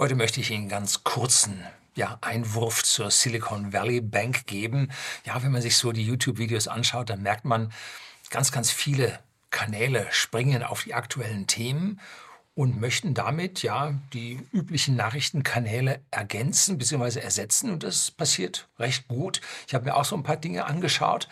Heute möchte ich Ihnen ganz kurzen ja, Einwurf zur Silicon Valley Bank geben. Ja, wenn man sich so die YouTube-Videos anschaut, dann merkt man, ganz, ganz viele Kanäle springen auf die aktuellen Themen und möchten damit ja die üblichen Nachrichtenkanäle ergänzen bzw. ersetzen. Und das passiert recht gut. Ich habe mir auch so ein paar Dinge angeschaut.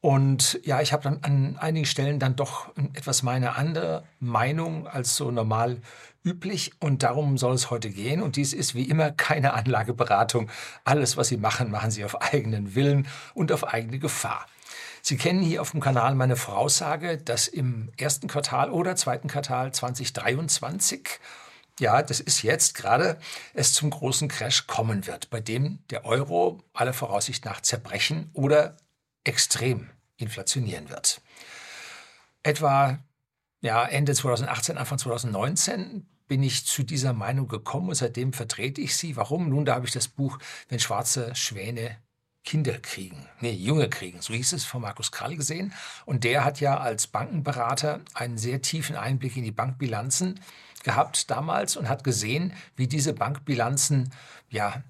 Und ja, ich habe dann an einigen Stellen dann doch etwas meine andere Meinung als so normal üblich. Und darum soll es heute gehen. Und dies ist wie immer keine Anlageberatung. Alles, was Sie machen, machen Sie auf eigenen Willen und auf eigene Gefahr. Sie kennen hier auf dem Kanal meine Voraussage, dass im ersten Quartal oder zweiten Quartal 2023 ja, das ist jetzt gerade, es zum großen Crash kommen wird, bei dem der Euro aller Voraussicht nach zerbrechen oder extrem inflationieren wird. Etwa ja, Ende 2018, Anfang 2019 bin ich zu dieser Meinung gekommen und seitdem vertrete ich sie. Warum? Nun, da habe ich das Buch Wenn schwarze Schwäne Kinder kriegen, nee, Junge kriegen, so hieß es von Markus Krall gesehen. Und der hat ja als Bankenberater einen sehr tiefen Einblick in die Bankbilanzen gehabt damals und hat gesehen, wie diese Bankbilanzen ja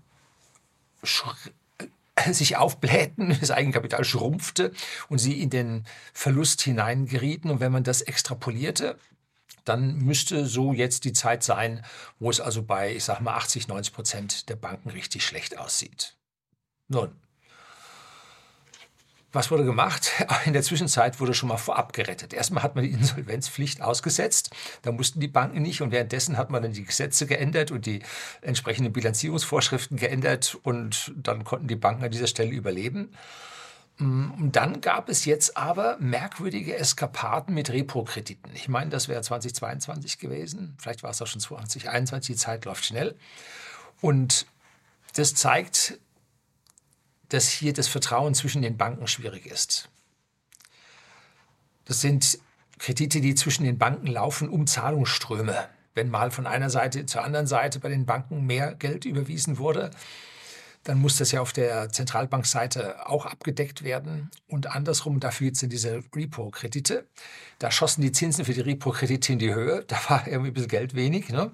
sich aufblähten, das Eigenkapital schrumpfte und sie in den Verlust hineingerieten. Und wenn man das extrapolierte, dann müsste so jetzt die Zeit sein, wo es also bei, ich sag mal, 80, 90 Prozent der Banken richtig schlecht aussieht. Nun, was wurde gemacht? In der Zwischenzeit wurde schon mal vorab gerettet. Erstmal hat man die Insolvenzpflicht ausgesetzt. Da mussten die Banken nicht. Und währenddessen hat man dann die Gesetze geändert und die entsprechenden Bilanzierungsvorschriften geändert. Und dann konnten die Banken an dieser Stelle überleben. Mm, und dann gab es jetzt aber merkwürdige Eskapaden mit Repro-Krediten. Ich meine, das wäre 2022 gewesen. Vielleicht war es auch schon 2021. Die Zeit läuft schnell. Und das zeigt, dass hier das Vertrauen zwischen den Banken schwierig ist. Das sind Kredite, die zwischen den Banken laufen, um Zahlungsströme. Wenn mal von einer Seite zur anderen Seite bei den Banken mehr Geld überwiesen wurde, dann muss das ja auf der Zentralbankseite auch abgedeckt werden. Und andersrum, dafür sind diese Repo-Kredite. Da schossen die Zinsen für die Repo-Kredite in die Höhe. Da war irgendwie ein bisschen Geld wenig. Ne?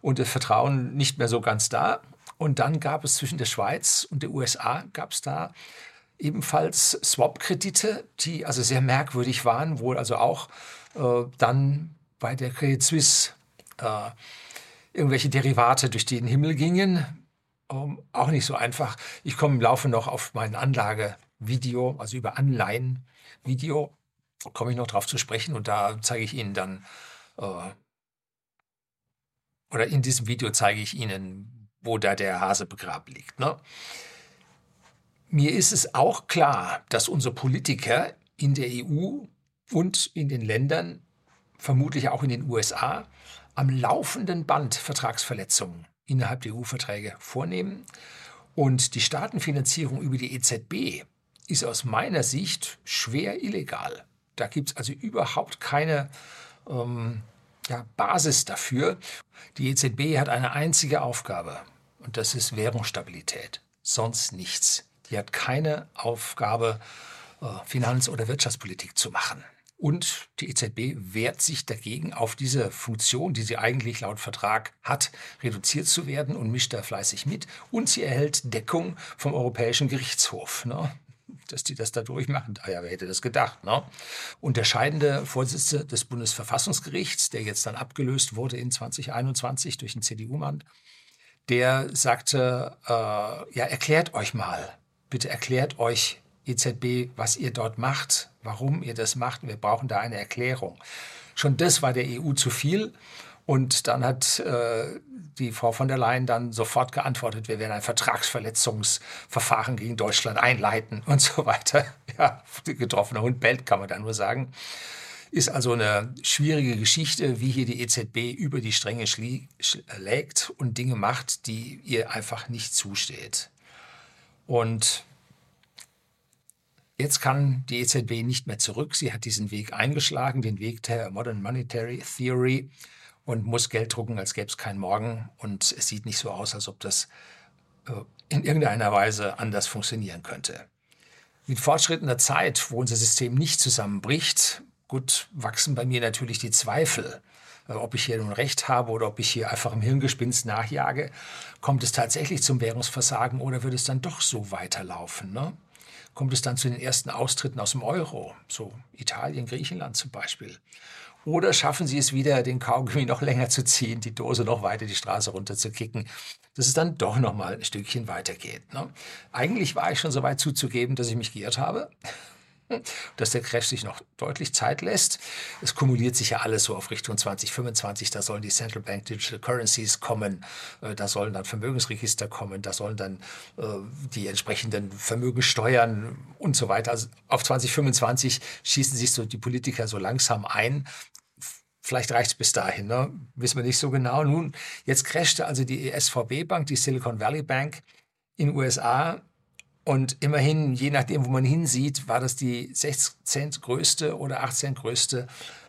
Und das Vertrauen nicht mehr so ganz da. Und dann gab es zwischen der Schweiz und der USA, gab es da ebenfalls Swap-Kredite, die also sehr merkwürdig waren, wohl also auch äh, dann bei der Credit Suisse äh, irgendwelche Derivate durch den Himmel gingen. Ähm, auch nicht so einfach. Ich komme im Laufe noch auf mein Anlagevideo, also über Anleihen-Video, komme ich noch drauf zu sprechen und da zeige ich Ihnen dann, äh, oder in diesem Video zeige ich Ihnen, wo da der Hase begraben liegt. Ne? Mir ist es auch klar, dass unsere Politiker in der EU und in den Ländern, vermutlich auch in den USA, am laufenden Band Vertragsverletzungen innerhalb der EU-Verträge vornehmen. Und die Staatenfinanzierung über die EZB ist aus meiner Sicht schwer illegal. Da gibt es also überhaupt keine ähm, ja, Basis dafür. Die EZB hat eine einzige Aufgabe und das ist Währungsstabilität, sonst nichts. Die hat keine Aufgabe, äh, Finanz- oder Wirtschaftspolitik zu machen. Und die EZB wehrt sich dagegen, auf diese Funktion, die sie eigentlich laut Vertrag hat, reduziert zu werden und mischt da fleißig mit. Und sie erhält Deckung vom Europäischen Gerichtshof. Ne? dass die das da durchmachen. Ah ja, wer hätte das gedacht? Ne? Und der scheidende Vorsitzende des Bundesverfassungsgerichts, der jetzt dann abgelöst wurde in 2021 durch einen CDU-Mann, der sagte, äh, ja, erklärt euch mal, bitte erklärt euch EZB, was ihr dort macht, warum ihr das macht. Wir brauchen da eine Erklärung. Schon das war der EU zu viel. Und dann hat äh, die Frau von der Leyen dann sofort geantwortet, wir werden ein Vertragsverletzungsverfahren gegen Deutschland einleiten und so weiter. Ja, getroffener Hund bellt, kann man da nur sagen. Ist also eine schwierige Geschichte, wie hier die EZB über die Stränge schlägt und Dinge macht, die ihr einfach nicht zusteht. Und Jetzt kann die EZB nicht mehr zurück. Sie hat diesen Weg eingeschlagen, den Weg der Modern Monetary Theory und muss Geld drucken, als gäbe es keinen Morgen. Und es sieht nicht so aus, als ob das äh, in irgendeiner Weise anders funktionieren könnte. Mit fortschrittender Zeit, wo unser System nicht zusammenbricht, gut, wachsen bei mir natürlich die Zweifel äh, ob ich hier nun recht habe oder ob ich hier einfach im Hirngespinst nachjage. Kommt es tatsächlich zum Währungsversagen oder wird es dann doch so weiterlaufen? Ne? Kommt es dann zu den ersten Austritten aus dem Euro, so Italien, Griechenland zum Beispiel? Oder schaffen sie es wieder, den Kaugummi noch länger zu ziehen, die Dose noch weiter die Straße runter zu kicken, dass es dann doch noch mal ein Stückchen weitergeht. Ne? Eigentlich war ich schon so weit zuzugeben, dass ich mich geirrt habe dass der Crash sich noch deutlich Zeit lässt. Es kumuliert sich ja alles so auf Richtung 2025. Da sollen die Central Bank Digital Currencies kommen, äh, da sollen dann Vermögensregister kommen, da sollen dann äh, die entsprechenden Vermögenssteuern und so weiter. Also auf 2025 schießen sich so die Politiker so langsam ein. Vielleicht reicht es bis dahin, ne? wissen wir nicht so genau. Nun, jetzt crashte also die SVB-Bank, die Silicon Valley Bank in USA und immerhin, je nachdem, wo man hinsieht, war das die 16 größte oder 18 größte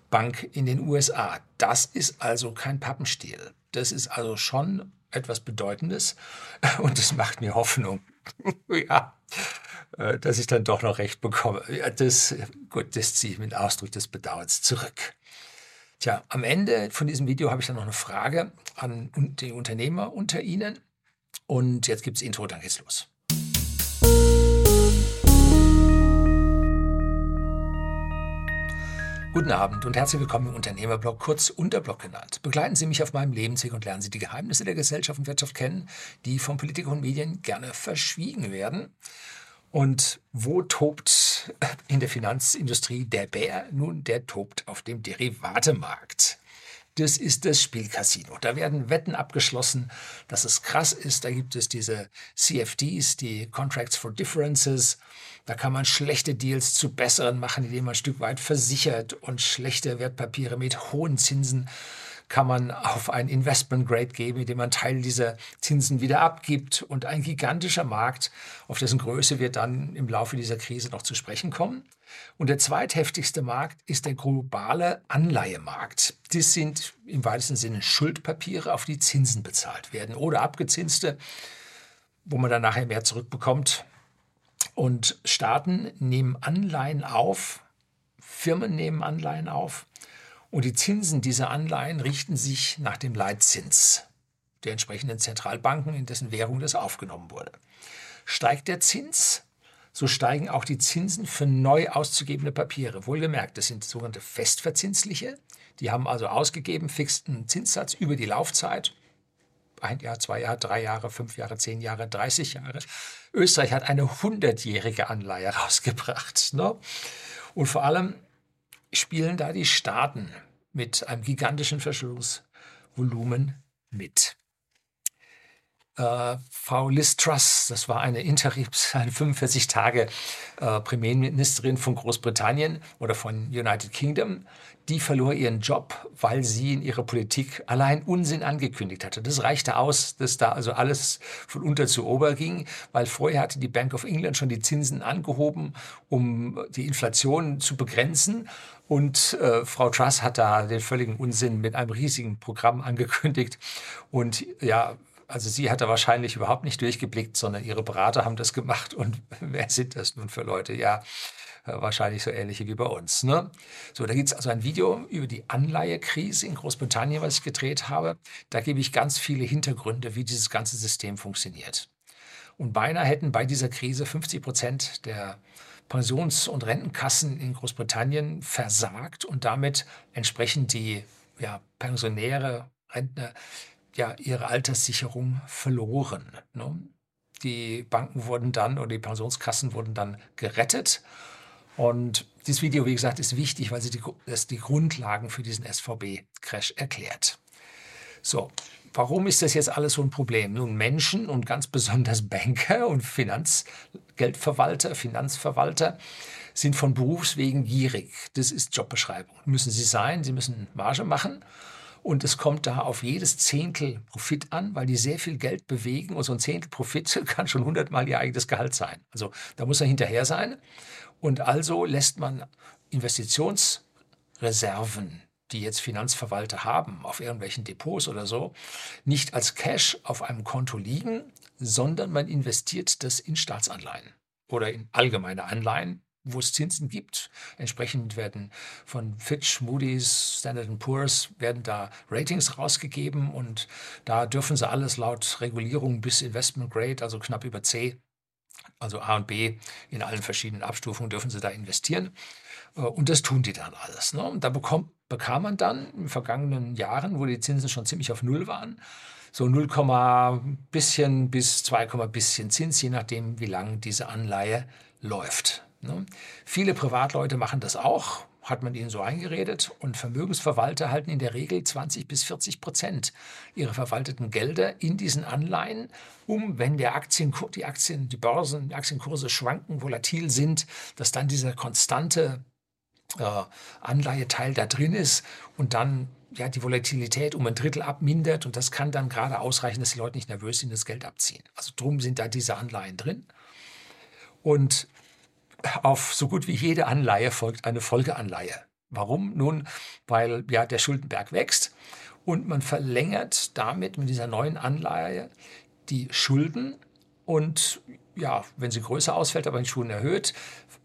Bank in den USA. Das ist also kein Pappenstiel. Das ist also schon etwas Bedeutendes und es macht mir Hoffnung, ja, äh, dass ich dann doch noch recht bekomme. Ja, das, gut, das ziehe ich mit Ausdruck des Bedauerns zurück. Tja, am Ende von diesem Video habe ich dann noch eine Frage an die Unternehmer unter Ihnen. Und jetzt gibt es Intro, dann geht's los. Guten Abend und herzlich willkommen im Unternehmerblog, kurz Unterblog genannt. Begleiten Sie mich auf meinem Lebensweg und lernen Sie die Geheimnisse der Gesellschaft und Wirtschaft kennen, die von Politikern und Medien gerne verschwiegen werden. Und wo tobt in der Finanzindustrie der Bär? Nun, der tobt auf dem Derivatemarkt. Das ist das Spielcasino. Da werden Wetten abgeschlossen, dass es krass ist. Da gibt es diese CFDs, die Contracts for Differences. Da kann man schlechte Deals zu besseren machen, indem man ein Stück weit versichert und schlechte Wertpapiere mit hohen Zinsen kann man auf ein Investment Grade geben, indem man Teil dieser Zinsen wieder abgibt. Und ein gigantischer Markt, auf dessen Größe wir dann im Laufe dieser Krise noch zu sprechen kommen. Und der zweitheftigste Markt ist der globale Anleihemarkt. Das sind im weitesten Sinne Schuldpapiere, auf die Zinsen bezahlt werden oder abgezinste, wo man dann nachher mehr zurückbekommt. Und Staaten nehmen Anleihen auf, Firmen nehmen Anleihen auf und die Zinsen dieser Anleihen richten sich nach dem Leitzins der entsprechenden Zentralbanken, in dessen Währung das aufgenommen wurde. Steigt der Zins, so steigen auch die Zinsen für neu auszugebende Papiere. Wohlgemerkt, das sind sogenannte festverzinsliche. Die haben also ausgegeben fixen Zinssatz über die Laufzeit. Ein Jahr, zwei Jahre, drei Jahre, fünf Jahre, zehn Jahre, 30 Jahre. Österreich hat eine hundertjährige Anleihe rausgebracht. Ne? Und vor allem spielen da die Staaten mit einem gigantischen Verschuldungsvolumen mit. Äh, Frau Liz Truss, das war eine Interims, eine 45 Tage äh, Premierministerin von Großbritannien oder von United Kingdom, die verlor ihren Job, weil sie in ihrer Politik allein Unsinn angekündigt hatte. Das reichte aus, dass da also alles von unter zu ober ging, weil vorher hatte die Bank of England schon die Zinsen angehoben, um die Inflation zu begrenzen. Und äh, Frau Truss hat da den völligen Unsinn mit einem riesigen Programm angekündigt. Und ja, also sie hat da wahrscheinlich überhaupt nicht durchgeblickt, sondern ihre Berater haben das gemacht. Und wer sind das nun für Leute? Ja, äh, wahrscheinlich so ähnliche wie bei uns. Ne? So, da gibt es also ein Video über die Anleihekrise in Großbritannien, was ich gedreht habe. Da gebe ich ganz viele Hintergründe, wie dieses ganze System funktioniert. Und beinahe hätten bei dieser Krise 50 Prozent der Pensions- und Rentenkassen in Großbritannien versagt und damit entsprechend die ja, Pensionäre, Rentner ja ihre Alterssicherung verloren. Ne? Die Banken wurden dann oder die Pensionskassen wurden dann gerettet. Und dieses Video, wie gesagt, ist wichtig, weil sie die, das die Grundlagen für diesen SVB-Crash erklärt. So, warum ist das jetzt alles so ein Problem? Nun, Menschen und ganz besonders Banker und Finanzgeldverwalter, Finanzverwalter sind von Berufswegen gierig. Das ist Jobbeschreibung. Müssen sie sein, sie müssen Marge machen. Und es kommt da auf jedes Zehntel Profit an, weil die sehr viel Geld bewegen. Und so ein Zehntel Profit kann schon hundertmal ihr eigenes Gehalt sein. Also da muss er hinterher sein. Und also lässt man Investitionsreserven, die jetzt Finanzverwalter haben, auf irgendwelchen Depots oder so, nicht als Cash auf einem Konto liegen, sondern man investiert das in Staatsanleihen oder in allgemeine Anleihen, wo es Zinsen gibt. Entsprechend werden von Fitch, Moody's, Standard Poor's werden da Ratings rausgegeben und da dürfen sie alles laut Regulierung bis Investment Grade, also knapp über C, also A und B in allen verschiedenen Abstufungen dürfen sie da investieren. Äh, und das tun die dann alles. Ne? Und da bekommt, bekam man dann in den vergangenen Jahren, wo die Zinsen schon ziemlich auf Null waren, so 0, bisschen bis 2, bisschen Zins, je nachdem, wie lange diese Anleihe läuft. Ne? Viele Privatleute machen das auch, hat man ihnen so eingeredet. Und Vermögensverwalter halten in der Regel 20 bis 40 Prozent ihrer verwalteten Gelder in diesen Anleihen, um, wenn der Aktien, die Aktien, die Börsen, die Aktienkurse schwanken, volatil sind, dass dann dieser konstante äh, Anleiheteil da drin ist und dann ja, die Volatilität um ein Drittel abmindert und das kann dann gerade ausreichen, dass die Leute nicht nervös sind, das Geld abziehen. Also drum sind da diese Anleihen drin. Und auf so gut wie jede Anleihe folgt eine Folgeanleihe. Warum? Nun, weil ja der Schuldenberg wächst und man verlängert damit mit dieser neuen Anleihe die Schulden und ja, wenn sie größer ausfällt, aber die Schulden erhöht,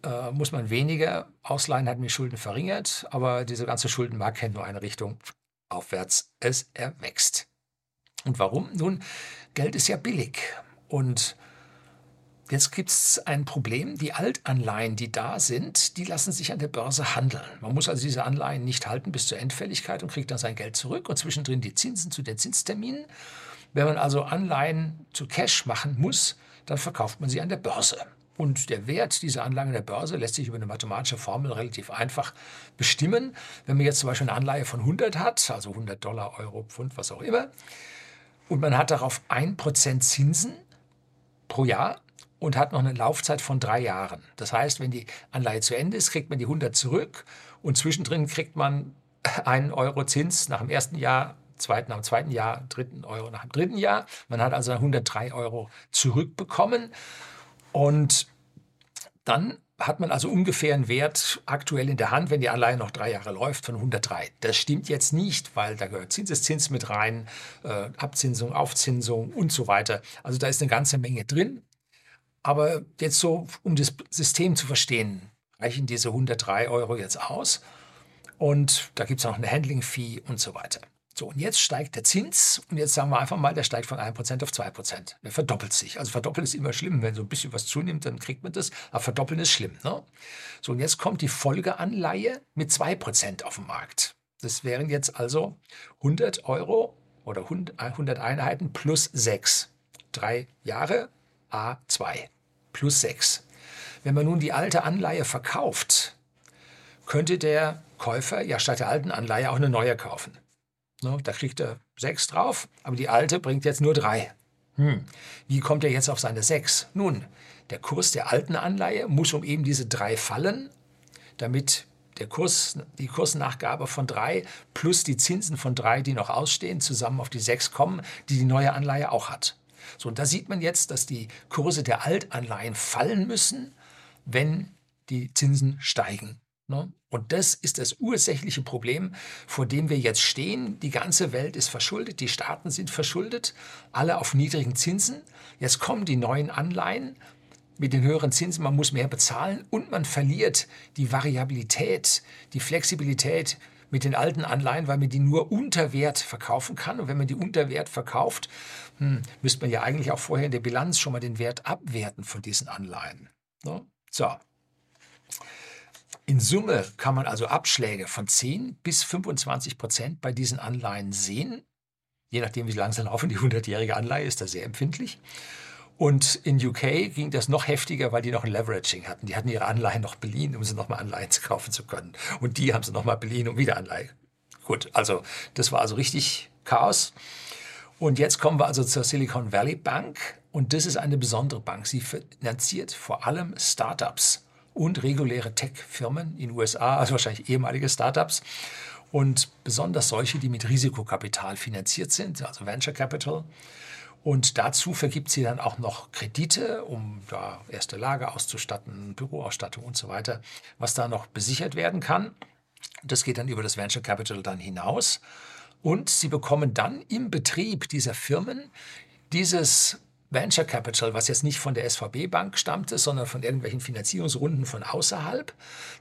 äh, muss man weniger ausleihen, hat man die Schulden verringert, aber diese ganze Schuldenmarkt kennt nur eine Richtung aufwärts, es erwächst. Und warum? Nun, Geld ist ja billig und Jetzt gibt es ein Problem. Die Altanleihen, die da sind, die lassen sich an der Börse handeln. Man muss also diese Anleihen nicht halten bis zur Endfälligkeit und kriegt dann sein Geld zurück und zwischendrin die Zinsen zu den Zinsterminen. Wenn man also Anleihen zu Cash machen muss, dann verkauft man sie an der Börse. Und der Wert dieser Anlage der Börse lässt sich über eine mathematische Formel relativ einfach bestimmen. Wenn man jetzt zum Beispiel eine Anleihe von 100 hat, also 100 Dollar, Euro, Pfund, was auch immer, und man hat darauf 1% Zinsen pro Jahr, und hat noch eine Laufzeit von drei Jahren. Das heißt, wenn die Anleihe zu Ende ist, kriegt man die 100 zurück und zwischendrin kriegt man einen Euro Zins nach dem ersten Jahr, zweiten nach dem zweiten Jahr, dritten Euro nach dem dritten Jahr. Man hat also 103 Euro zurückbekommen und dann hat man also ungefähr einen Wert aktuell in der Hand, wenn die Anleihe noch drei Jahre läuft, von 103. Das stimmt jetzt nicht, weil da gehört Zinseszins mit rein, äh, Abzinsung, Aufzinsung und so weiter. Also da ist eine ganze Menge drin. Aber jetzt so, um das System zu verstehen, reichen diese 103 Euro jetzt aus. Und da gibt es noch eine Handling-Fee und so weiter. So, und jetzt steigt der Zins und jetzt sagen wir einfach mal, der steigt von 1% auf 2%. Der verdoppelt sich. Also verdoppeln ist immer schlimm. Wenn so ein bisschen was zunimmt, dann kriegt man das. Aber verdoppeln ist schlimm. Ne? So, und jetzt kommt die Folgeanleihe mit 2% auf den Markt. Das wären jetzt also 100 Euro oder 100 Einheiten plus 6. Drei Jahre A2 plus 6. Wenn man nun die alte Anleihe verkauft, könnte der Käufer ja statt der alten Anleihe auch eine neue kaufen. No, da kriegt er 6 drauf, aber die alte bringt jetzt nur 3. Hm. Wie kommt er jetzt auf seine 6? Nun, der Kurs der alten Anleihe muss um eben diese 3 fallen, damit der Kurs, die Kursnachgabe von 3 plus die Zinsen von 3, die noch ausstehen, zusammen auf die 6 kommen, die die neue Anleihe auch hat. So, und da sieht man jetzt, dass die Kurse der Altanleihen fallen müssen, wenn die Zinsen steigen. Ne? Und das ist das ursächliche Problem, vor dem wir jetzt stehen. Die ganze Welt ist verschuldet, die Staaten sind verschuldet, alle auf niedrigen Zinsen. Jetzt kommen die neuen Anleihen mit den höheren Zinsen, man muss mehr bezahlen und man verliert die Variabilität, die Flexibilität, mit den alten Anleihen, weil man die nur unter Wert verkaufen kann. Und wenn man die unter Wert verkauft, hm, müsste man ja eigentlich auch vorher in der Bilanz schon mal den Wert abwerten von diesen Anleihen. Ne? So. In Summe kann man also Abschläge von 10 bis 25 Prozent bei diesen Anleihen sehen. Je nachdem, wie langsam laufen, die 100-jährige Anleihe ist da sehr empfindlich. Und in UK ging das noch heftiger, weil die noch ein Leveraging hatten. Die hatten ihre Anleihen noch beliehen, um sie nochmal Anleihen kaufen zu können. Und die haben sie nochmal beliehen, um wieder Anleihen. Gut, also das war also richtig Chaos. Und jetzt kommen wir also zur Silicon Valley Bank. Und das ist eine besondere Bank. Sie finanziert vor allem Startups und reguläre Tech-Firmen in den USA, also wahrscheinlich ehemalige Startups. Und besonders solche, die mit Risikokapital finanziert sind, also Venture Capital. Und dazu vergibt sie dann auch noch Kredite, um da erste Lager auszustatten, Büroausstattung und so weiter, was da noch besichert werden kann. Das geht dann über das Venture Capital dann hinaus. Und sie bekommen dann im Betrieb dieser Firmen dieses Venture Capital, was jetzt nicht von der SVB Bank stammte, sondern von irgendwelchen Finanzierungsrunden von außerhalb.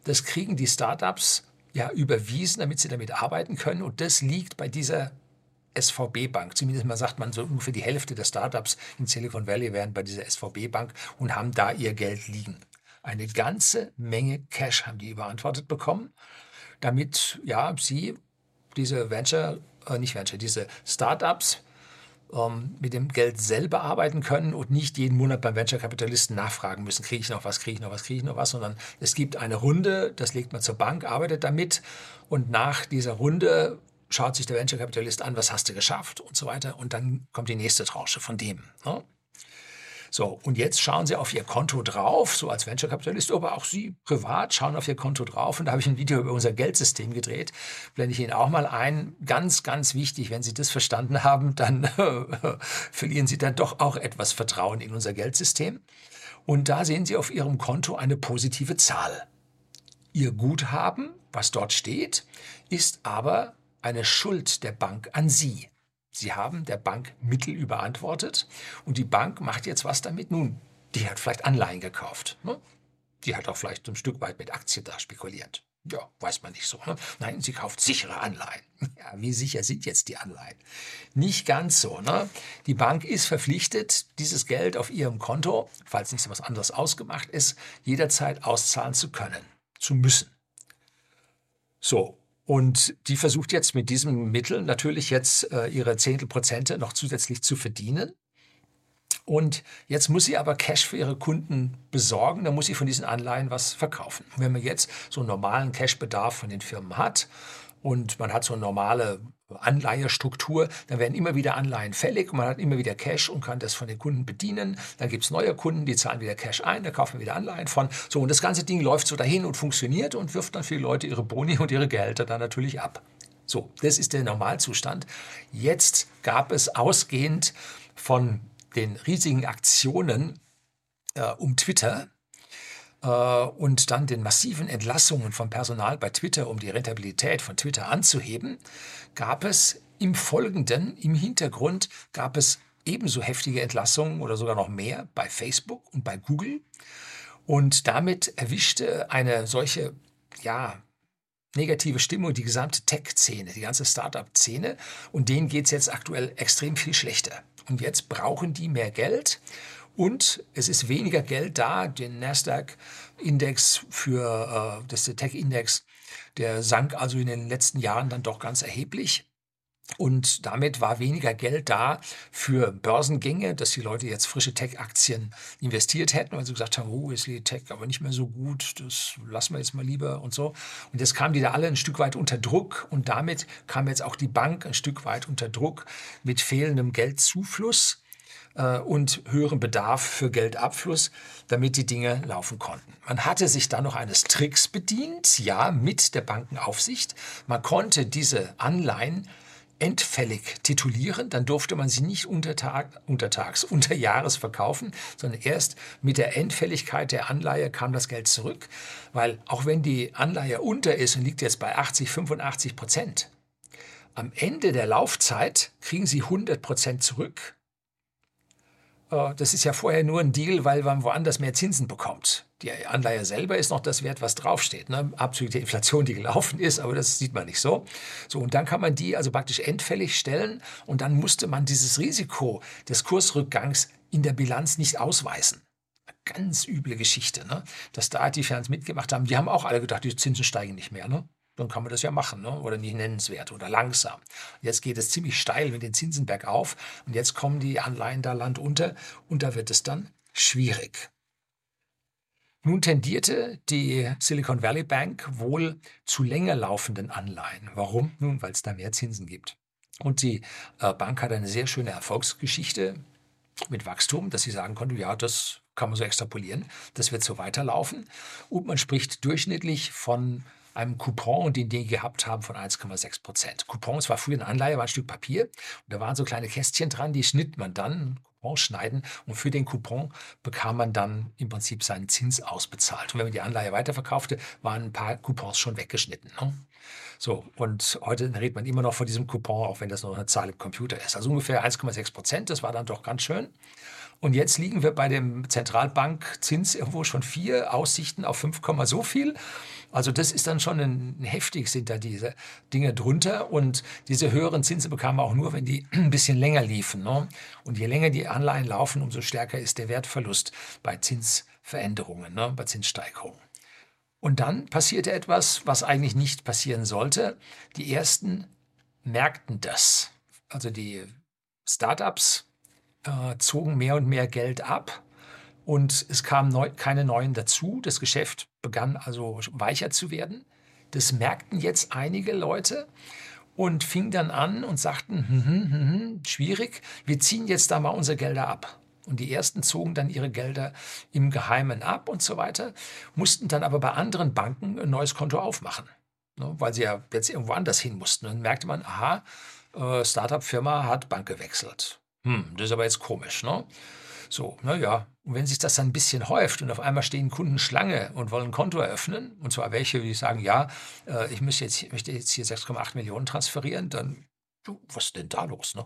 Das kriegen die Startups ja überwiesen, damit sie damit arbeiten können. Und das liegt bei dieser SVB Bank. Zumindest mal sagt man so ungefähr die Hälfte der Startups in Silicon Valley wären bei dieser SVB Bank und haben da ihr Geld liegen. Eine ganze Menge Cash haben die überantwortet bekommen, damit ja sie diese Venture, äh, nicht Venture, diese Startups ähm, mit dem Geld selber arbeiten können und nicht jeden Monat beim Venture-Kapitalisten nachfragen müssen, kriege ich noch was, kriege ich noch was, kriege ich noch was, sondern es gibt eine Runde, das legt man zur Bank, arbeitet damit und nach dieser Runde schaut sich der Venture-Kapitalist an, was hast du geschafft und so weiter und dann kommt die nächste Tranche von dem. Ne? So, und jetzt schauen Sie auf Ihr Konto drauf, so als Venture-Kapitalist, aber auch Sie privat schauen auf Ihr Konto drauf. Und da habe ich ein Video über unser Geldsystem gedreht. Blende ich Ihnen auch mal ein. Ganz, ganz wichtig, wenn Sie das verstanden haben, dann verlieren Sie dann doch auch etwas Vertrauen in unser Geldsystem. Und da sehen Sie auf Ihrem Konto eine positive Zahl. Ihr Guthaben, was dort steht, ist aber eine Schuld der Bank an Sie. Sie haben der Bank Mittel überantwortet und die Bank macht jetzt was damit. Nun, die hat vielleicht Anleihen gekauft. Ne? Die hat auch vielleicht ein Stück weit mit Aktien da spekuliert. Ja, weiß man nicht so. Ne? Nein, sie kauft sichere Anleihen. Ja, wie sicher sind jetzt die Anleihen? Nicht ganz so. Ne? Die Bank ist verpflichtet, dieses Geld auf ihrem Konto, falls nicht so was anderes ausgemacht ist, jederzeit auszahlen zu können, zu müssen. So, und die versucht jetzt mit diesem Mittel natürlich jetzt äh, ihre Zehntelprozente noch zusätzlich zu verdienen. Und jetzt muss sie aber Cash für ihre Kunden besorgen, dann muss sie von diesen Anleihen was verkaufen. wenn man jetzt so einen normalen Cashbedarf von den Firmen hat und man hat so normale Anleihestruktur, dann werden immer wieder Anleihen fällig und man hat immer wieder Cash und kann das von den Kunden bedienen. Dann gibt es neue Kunden, die zahlen wieder Cash ein, da kaufen wir wieder Anleihen von. So, und das ganze Ding läuft so dahin und funktioniert und wirft dann die Leute ihre Boni und ihre Gehälter dann natürlich ab. So, das ist der Normalzustand. Jetzt gab es ausgehend von den riesigen Aktionen äh, um Twitter, und dann den massiven Entlassungen von Personal bei Twitter, um die Rentabilität von Twitter anzuheben, gab es im Folgenden, im Hintergrund, gab es ebenso heftige Entlassungen oder sogar noch mehr bei Facebook und bei Google. Und damit erwischte eine solche, ja, negative Stimmung die gesamte Tech-Szene, die ganze Startup-Szene. Und denen geht es jetzt aktuell extrem viel schlechter. Und jetzt brauchen die mehr Geld. Und es ist weniger Geld da. Den Nasdaq-Index für äh, das Tech-Index, der sank also in den letzten Jahren dann doch ganz erheblich. Und damit war weniger Geld da für Börsengänge, dass die Leute jetzt frische Tech-Aktien investiert hätten, weil sie gesagt haben, oh, ist die Tech aber nicht mehr so gut, das lassen wir jetzt mal lieber und so. Und jetzt kamen die da alle ein Stück weit unter Druck und damit kam jetzt auch die Bank ein Stück weit unter Druck mit fehlendem Geldzufluss äh, und höheren Bedarf für Geldabfluss, damit die Dinge laufen konnten. Man hatte sich dann noch eines Tricks bedient, ja, mit der Bankenaufsicht. Man konnte diese Anleihen endfällig titulieren, dann durfte man sie nicht untertag, untertags, Jahres verkaufen, sondern erst mit der Endfälligkeit der Anleihe kam das Geld zurück, weil auch wenn die Anleihe unter ist und liegt jetzt bei 80, 85 Prozent, am Ende der Laufzeit kriegen sie 100 Prozent zurück das ist ja vorher nur ein Deal, weil man woanders mehr Zinsen bekommt. Die Anleihe selber ist noch das Wert, was draufsteht, ne? abzüglich der Inflation, die gelaufen ist, aber das sieht man nicht so. So, und dann kann man die also praktisch endfällig stellen und dann musste man dieses Risiko des Kursrückgangs in der Bilanz nicht ausweisen. Ganz üble Geschichte, ne? dass da die Fans mitgemacht haben. Die haben auch alle gedacht, die Zinsen steigen nicht mehr. Ne? Dann kann man das ja machen, ne? oder nicht nennenswert oder langsam. Jetzt geht es ziemlich steil mit den Zinsen bergauf und jetzt kommen die Anleihen da Land unter und da wird es dann schwierig. Nun tendierte die Silicon Valley Bank wohl zu länger laufenden Anleihen. Warum? Nun, weil es da mehr Zinsen gibt. Und die äh, Bank hat eine sehr schöne Erfolgsgeschichte mit Wachstum, dass sie sagen konnte, ja, das kann man so extrapolieren, das wird so weiterlaufen. Und man spricht durchschnittlich von einem Coupon, den die gehabt haben, von 1,6 Prozent. Coupons war früher eine Anleihe, war ein Stück Papier und da waren so kleine Kästchen dran, die schnitt man dann, Coupon schneiden und für den Coupon bekam man dann im Prinzip seinen Zins ausbezahlt. Und wenn man die Anleihe weiterverkaufte, waren ein paar Coupons schon weggeschnitten. Ne? So, und heute redet man immer noch von diesem Coupon, auch wenn das nur eine Zahl im Computer ist. Also ungefähr 1,6 Prozent, das war dann doch ganz schön. Und jetzt liegen wir bei dem Zentralbankzins irgendwo schon vier Aussichten auf 5, so viel. Also das ist dann schon ein, heftig sind da diese Dinge drunter und diese höheren Zinsen bekamen wir auch nur, wenn die ein bisschen länger liefen. Ne? Und je länger die Anleihen laufen, umso stärker ist der Wertverlust bei Zinsveränderungen, ne? bei Zinssteigerungen. Und dann passierte etwas, was eigentlich nicht passieren sollte. Die ersten merkten das. Also die Startups äh, zogen mehr und mehr Geld ab und es kamen neu, keine neuen dazu. Das Geschäft begann also weicher zu werden. Das merkten jetzt einige Leute und fingen dann an und sagten, hm, hm, hm, hm schwierig, wir ziehen jetzt da mal unsere Gelder ab. Und die ersten zogen dann ihre Gelder im Geheimen ab und so weiter, mussten dann aber bei anderen Banken ein neues Konto aufmachen, ne, weil sie ja jetzt irgendwo anders hin mussten. Und dann merkte man, aha, äh, Startup-Firma hat Bank gewechselt. Hm, das ist aber jetzt komisch, ne? So, naja, und wenn sich das dann ein bisschen häuft und auf einmal stehen Kunden Schlange und wollen ein Konto eröffnen, und zwar welche, die sagen, ja, äh, ich möchte jetzt, möchte jetzt hier 6,8 Millionen transferieren, dann, was ist denn da los, ne?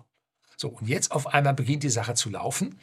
So, und jetzt auf einmal beginnt die Sache zu laufen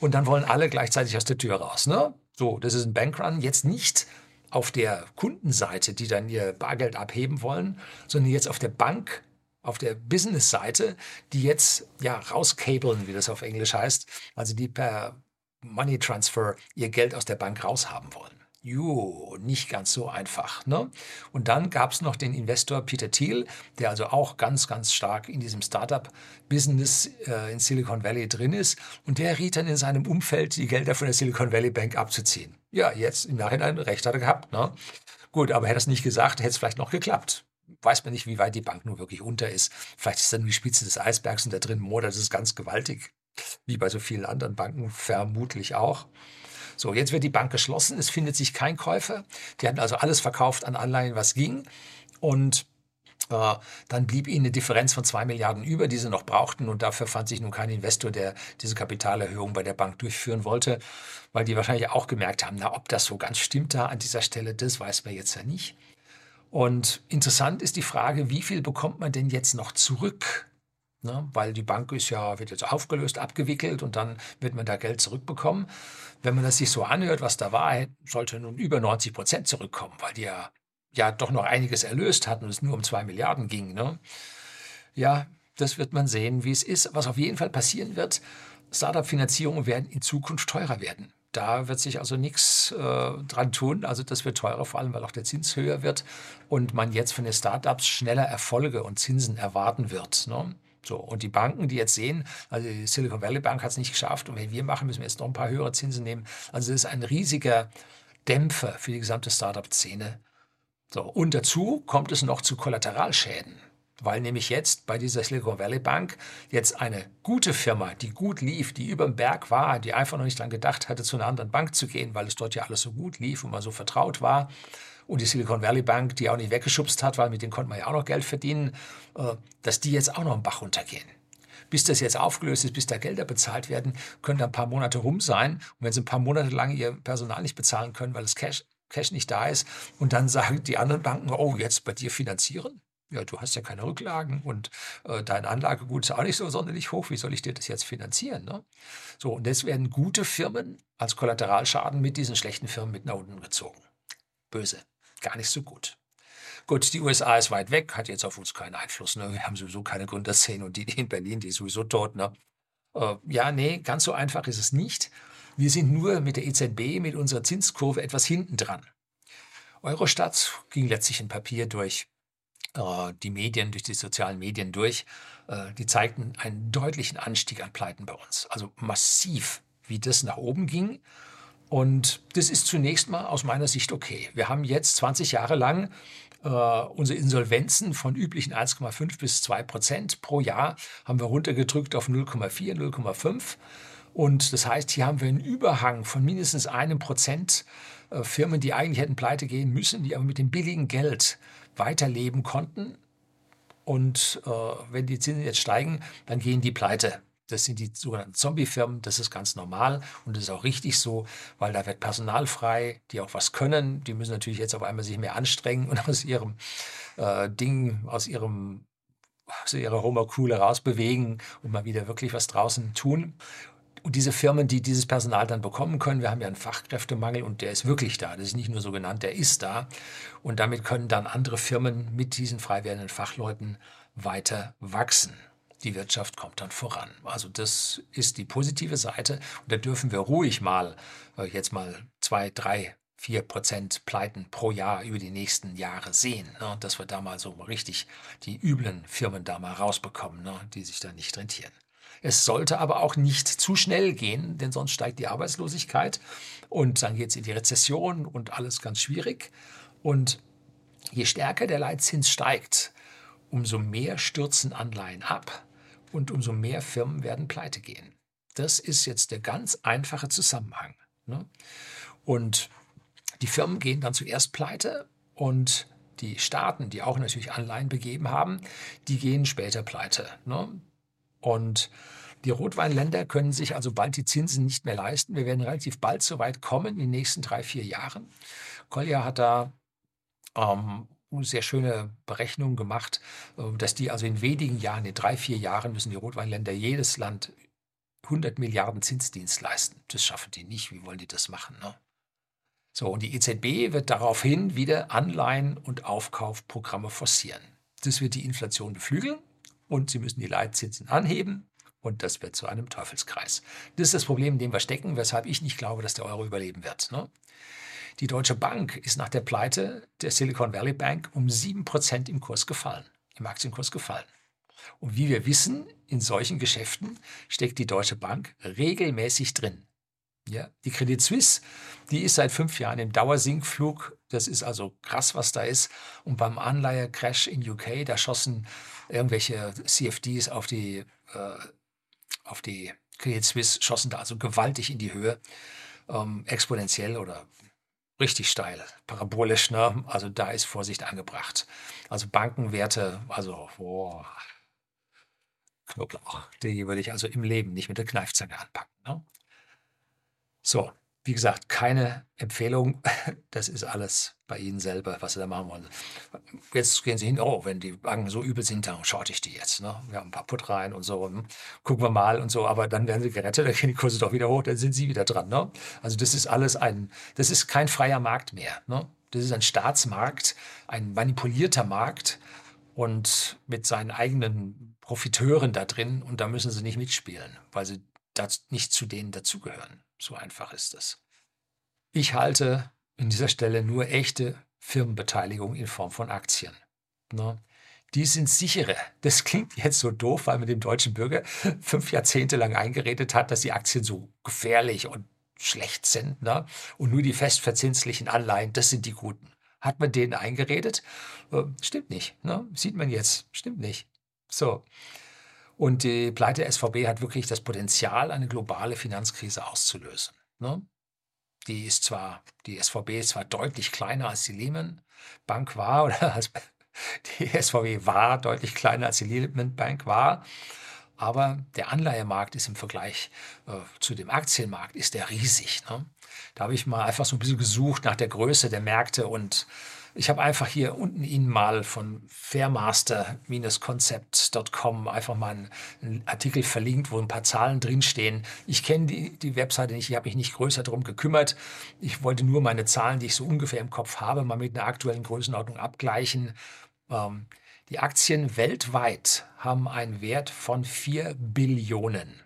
und dann wollen alle gleichzeitig aus der Tür raus. Ne? So, das ist ein Bankrun. Jetzt nicht auf der Kundenseite, die dann ihr Bargeld abheben wollen, sondern jetzt auf der Bank, auf der Business-Seite, die jetzt ja rauskabeln, wie das auf Englisch heißt, also die per Money Transfer ihr Geld aus der Bank raushaben wollen. Jo, nicht ganz so einfach. Ne? Und dann gab es noch den Investor Peter Thiel, der also auch ganz, ganz stark in diesem Startup-Business äh, in Silicon Valley drin ist. Und der riet dann in seinem Umfeld, die Gelder von der Silicon Valley Bank abzuziehen. Ja, jetzt im Nachhinein recht hat er gehabt. Ne? Gut, aber hätte er es nicht gesagt, hätte es vielleicht noch geklappt. Weiß man nicht, wie weit die Bank nun wirklich unter ist. Vielleicht ist dann die Spitze des Eisbergs und da drin modert es ganz gewaltig. Wie bei so vielen anderen Banken vermutlich auch. So, jetzt wird die Bank geschlossen, es findet sich kein Käufer. Die hatten also alles verkauft an Anleihen, was ging. Und äh, dann blieb ihnen eine Differenz von zwei Milliarden über, die sie noch brauchten. Und dafür fand sich nun kein Investor, der diese Kapitalerhöhung bei der Bank durchführen wollte, weil die wahrscheinlich auch gemerkt haben, na, ob das so ganz stimmt da an dieser Stelle, das weiß man jetzt ja nicht. Und interessant ist die Frage, wie viel bekommt man denn jetzt noch zurück? Ne? Weil die Bank ist ja, wird jetzt aufgelöst, abgewickelt und dann wird man da Geld zurückbekommen. Wenn man das sich so anhört, was da war, sollte nun über 90 Prozent zurückkommen, weil die ja, ja doch noch einiges erlöst hatten und es nur um zwei Milliarden ging. Ne? Ja, das wird man sehen, wie es ist. Was auf jeden Fall passieren wird, Startup-Finanzierungen werden in Zukunft teurer werden. Da wird sich also nichts äh, dran tun. Also das wird teurer, vor allem weil auch der Zins höher wird und man jetzt von den Startups schneller Erfolge und Zinsen erwarten wird. Ne? So, und die Banken, die jetzt sehen, also die Silicon Valley Bank hat es nicht geschafft und wenn wir machen, müssen wir jetzt noch ein paar höhere Zinsen nehmen. Also das ist ein riesiger Dämpfer für die gesamte Startup-Szene. So, und dazu kommt es noch zu Kollateralschäden. Weil nämlich jetzt bei dieser Silicon Valley Bank jetzt eine gute Firma, die gut lief, die über dem Berg war, die einfach noch nicht daran gedacht hatte, zu einer anderen Bank zu gehen, weil es dort ja alles so gut lief und man so vertraut war, und die Silicon Valley Bank, die auch nicht weggeschubst hat, weil mit denen konnte man ja auch noch Geld verdienen, äh, dass die jetzt auch noch im Bach runtergehen. Bis das jetzt aufgelöst ist, bis da Gelder bezahlt werden, können da ein paar Monate rum sein. Und wenn sie ein paar Monate lang ihr Personal nicht bezahlen können, weil das Cash, Cash nicht da ist, und dann sagen die anderen Banken, oh, jetzt bei dir finanzieren? Ja, du hast ja keine Rücklagen und äh, dein Anlagegut ist auch nicht so sonderlich hoch. Wie soll ich dir das jetzt finanzieren? Ne? So, und jetzt werden gute Firmen als Kollateralschaden mit diesen schlechten Firmen mit nach unten gezogen. Böse gar nicht so gut. Gut, die USA ist weit weg, hat jetzt auf uns keinen Einfluss. Ne? Wir haben sowieso keine Gründerszene und die, in Berlin, die ist sowieso tot. Ne? Äh, ja, nee, ganz so einfach ist es nicht. Wir sind nur mit der EZB, mit unserer Zinskurve etwas hinten dran. Eurostat ging letztlich ein Papier durch äh, die Medien, durch die sozialen Medien durch. Äh, die zeigten einen deutlichen Anstieg an Pleiten bei uns. Also massiv, wie das nach oben ging. Und das ist zunächst mal aus meiner Sicht okay. Wir haben jetzt 20 Jahre lang äh, unsere Insolvenzen von üblichen 1,5 bis 2 Prozent pro Jahr haben wir runtergedrückt auf 0,4, 0,5. Und das heißt, hier haben wir einen Überhang von mindestens einem Prozent äh, Firmen, die eigentlich hätten pleite gehen müssen, die aber mit dem billigen Geld weiterleben konnten. Und äh, wenn die Zinsen jetzt steigen, dann gehen die pleite. Das sind die sogenannten Zombie-Firmen. Das ist ganz normal und das ist auch richtig so, weil da wird Personal frei, die auch was können. Die müssen natürlich jetzt auf einmal sich mehr anstrengen und aus ihrem äh, Ding, aus ihrem aus ihrer Homework-Crew rausbewegen und mal wieder wirklich was draußen tun. Und diese Firmen, die dieses Personal dann bekommen können, wir haben ja einen Fachkräftemangel und der ist wirklich da. Das ist nicht nur so genannt, der ist da. Und damit können dann andere Firmen mit diesen frei werdenden Fachleuten weiter wachsen die Wirtschaft kommt dann voran. Also das ist die positive Seite. Und da dürfen wir ruhig mal äh, jetzt mal zwei, drei, vier Prozent Pleiten pro Jahr über die nächsten Jahre sehen. Ne? Dass wir da mal so richtig die üblen Firmen da mal rausbekommen, ne? die sich da nicht rentieren. Es sollte aber auch nicht zu schnell gehen, denn sonst steigt die Arbeitslosigkeit und dann geht es in die Rezession und alles ganz schwierig. Und je stärker der Leitzins steigt, umso mehr stürzen Anleihen ab und umso mehr Firmen werden pleite gehen. Das ist jetzt der ganz einfache Zusammenhang. Ne? Und die Firmen gehen dann zuerst pleite und die Staaten, die auch natürlich Anleihen begeben haben, die gehen später pleite. Ne? Und die Rotweinländer können sich also bald die Zinsen nicht mehr leisten. Wir werden relativ bald so weit kommen, in den nächsten drei, vier Jahren. Kolja hat da ähm, sehr schöne Berechnungen gemacht, äh, dass die also in wenigen Jahren, in drei, vier Jahren müssen die Rotweinländer jedes Land 100 Milliarden Zinsdienst leisten. Das schaffen die nicht. Wie wollen die das machen? Ne? So, und die EZB wird daraufhin wieder Anleihen und Aufkaufprogramme forcieren. Das wird die Inflation beflügeln und sie müssen die Leitzinsen anheben und das wird zu einem Teufelskreis. Das ist das Problem, in dem wir stecken, weshalb ich nicht glaube, dass der Euro überleben wird. Ne? Die Deutsche Bank ist nach der Pleite der Silicon Valley Bank um 7% im Kurs gefallen, im Aktienkurs gefallen. Und wie wir wissen, in solchen Geschäften steckt die Deutsche Bank regelmäßig drin. Ja, die Credit Suisse, die ist seit fünf Jahren im Dauersinkflug. Das ist also krass, was da ist. Und beim Anleihe-Crash in UK, da schossen irgendwelche CFDs auf die, äh, auf die Credit Suisse, schossen da also gewaltig in die Höhe, ähm, exponentiell oder richtig steil, parabolisch. Ne? Also da ist Vorsicht angebracht. Also Bankenwerte, also boah, Knoblauch, die würde ich also im Leben nicht mit der Kneifzange anpacken. Ne? So, wie gesagt, keine Empfehlung. Das ist alles bei Ihnen selber, was Sie da machen wollen. Jetzt gehen Sie hin, oh, wenn die Banken so übel sind, dann shorte ich die jetzt. Ne? Wir haben ein paar Put rein und so. Und gucken wir mal und so. Aber dann werden Sie gerettet, dann gehen die Kurse doch wieder hoch, dann sind Sie wieder dran. Ne? Also das ist alles ein, das ist kein freier Markt mehr. Ne? Das ist ein Staatsmarkt, ein manipulierter Markt und mit seinen eigenen Profiteuren da drin. Und da müssen Sie nicht mitspielen, weil Sie nicht zu denen dazugehören. So einfach ist es. Ich halte an dieser Stelle nur echte Firmenbeteiligung in Form von Aktien. Ne? Die sind sichere. Das klingt jetzt so doof, weil man dem deutschen Bürger fünf Jahrzehnte lang eingeredet hat, dass die Aktien so gefährlich und schlecht sind. Ne? Und nur die festverzinslichen Anleihen, das sind die guten. Hat man denen eingeredet? Äh, stimmt nicht. Ne? Sieht man jetzt. Stimmt nicht. So. Und die Pleite SVB hat wirklich das Potenzial, eine globale Finanzkrise auszulösen. Ne? Die ist zwar, die SVB ist zwar deutlich kleiner als die Lehman Bank war, oder als die SVB war deutlich kleiner als die Lehman Bank war, aber der Anleihemarkt ist im Vergleich äh, zu dem Aktienmarkt ist der riesig. Ne? Da habe ich mal einfach so ein bisschen gesucht nach der Größe der Märkte und ich habe einfach hier unten Ihnen mal von Fairmaster-Concept.com einfach mal einen Artikel verlinkt, wo ein paar Zahlen drinstehen. Ich kenne die, die Webseite nicht, ich habe mich nicht größer darum gekümmert. Ich wollte nur meine Zahlen, die ich so ungefähr im Kopf habe, mal mit einer aktuellen Größenordnung abgleichen. Ähm, die Aktien weltweit haben einen Wert von 4 Billionen.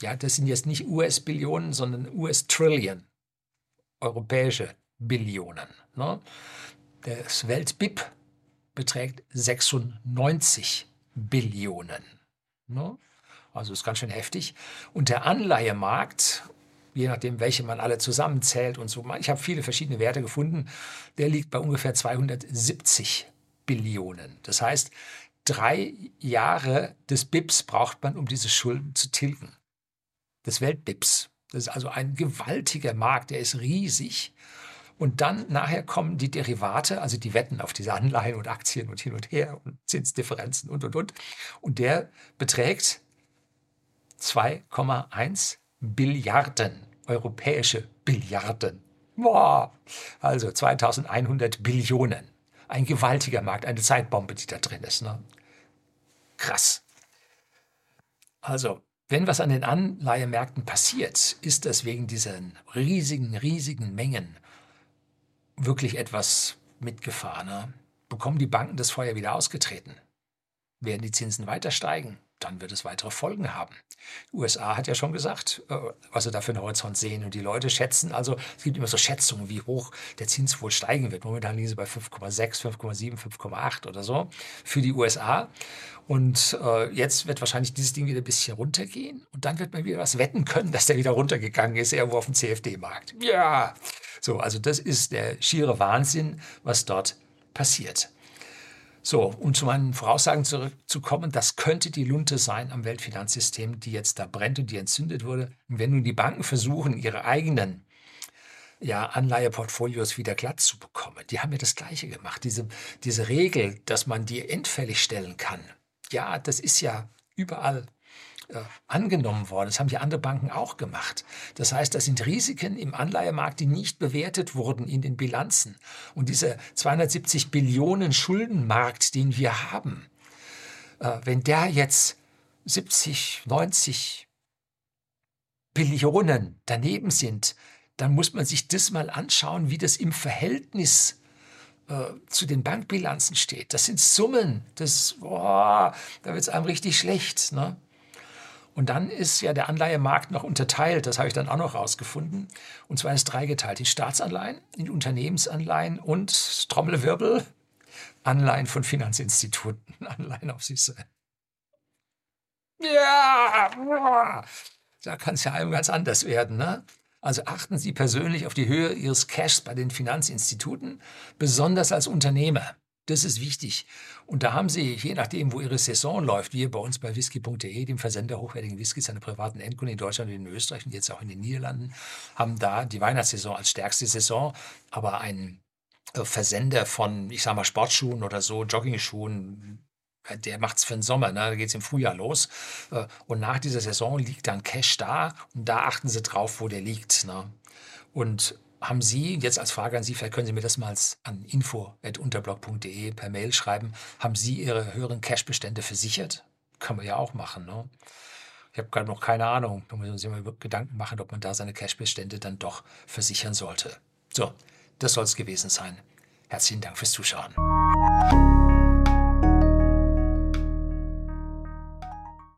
Ja, das sind jetzt nicht US-Billionen, sondern US-Trillion. Europäische Billionen. Ne? Das Weltbip beträgt 96 Billionen. Ne? Also ist ganz schön heftig. Und der Anleihemarkt, je nachdem, welche man alle zusammenzählt und so, ich habe viele verschiedene Werte gefunden, der liegt bei ungefähr 270 Billionen. Das heißt, drei Jahre des BIPs braucht man, um diese Schulden zu tilgen. Des Weltbips. Das ist also ein gewaltiger Markt, der ist riesig. Und dann nachher kommen die Derivate, also die Wetten auf diese Anleihen und Aktien und hin und her und Zinsdifferenzen und, und, und. Und der beträgt 2,1 Billiarden, europäische Billiarden. Boah, also 2100 Billionen. Ein gewaltiger Markt, eine Zeitbombe, die da drin ist. Ne? Krass. Also, wenn was an den Anleihemärkten passiert, ist das wegen diesen riesigen, riesigen Mengen wirklich etwas mitgefahren. Ne? Bekommen die Banken das Feuer wieder ausgetreten? Werden die Zinsen weiter steigen? dann wird es weitere Folgen haben. Die USA hat ja schon gesagt, äh, was sie da für einen Horizont sehen. Und die Leute schätzen, also es gibt immer so Schätzungen, wie hoch der Zins wohl steigen wird. Momentan liegen sie bei 5,6, 5,7, 5,8 oder so für die USA. Und äh, jetzt wird wahrscheinlich dieses Ding wieder ein bisschen runtergehen. Und dann wird man wieder was wetten können, dass der wieder runtergegangen ist, irgendwo auf dem CFD-Markt. Ja, so, also das ist der schiere Wahnsinn, was dort passiert. So, und zu meinen Voraussagen zurückzukommen, das könnte die Lunte sein am Weltfinanzsystem, die jetzt da brennt und die entzündet wurde. Und wenn nun die Banken versuchen, ihre eigenen ja, Anleiheportfolios wieder glatt zu bekommen, die haben ja das Gleiche gemacht. Diese, diese Regel, dass man die endfällig stellen kann, ja, das ist ja überall angenommen worden. Das haben die anderen Banken auch gemacht. Das heißt, das sind Risiken im Anleihemarkt, die nicht bewertet wurden in den Bilanzen. Und dieser 270 Billionen Schuldenmarkt, den wir haben, äh, wenn der jetzt 70, 90 Billionen daneben sind, dann muss man sich das mal anschauen, wie das im Verhältnis äh, zu den Bankbilanzen steht. Das sind Summen, das, boah, da wird es einem richtig schlecht. Ne? Und dann ist ja der Anleihemarkt noch unterteilt, das habe ich dann auch noch rausgefunden. Und zwar ist dreigeteilt: die Staatsanleihen, die Unternehmensanleihen und Trommelwirbel, Anleihen von Finanzinstituten, Anleihen auf Süße. Ja, da kann es ja einem ganz anders werden. Ne? Also achten Sie persönlich auf die Höhe Ihres Cashs bei den Finanzinstituten, besonders als Unternehmer. Das ist wichtig. Und da haben Sie, je nachdem, wo Ihre Saison läuft, wie bei uns bei whisky.de, dem Versender hochwertigen Whiskys an privaten Endkunden in Deutschland und in Österreich und jetzt auch in den Niederlanden, haben da die Weihnachtssaison als stärkste Saison, aber ein äh, Versender von, ich sag mal, Sportschuhen oder so, Joggingschuhen, äh, der macht es für den Sommer, ne? da geht es im Frühjahr los. Äh, und nach dieser Saison liegt dann Cash da und da achten Sie drauf, wo der liegt. Ne? Und haben Sie, jetzt als Frage an Sie, vielleicht können Sie mir das mal an info.unterblog.de per Mail schreiben, haben Sie Ihre höheren Cash-Bestände versichert? Kann man ja auch machen. Ne? Ich habe gerade noch keine Ahnung. Da muss man sich mal Gedanken machen, ob man da seine Cash-Bestände dann doch versichern sollte. So, das soll es gewesen sein. Herzlichen Dank fürs Zuschauen.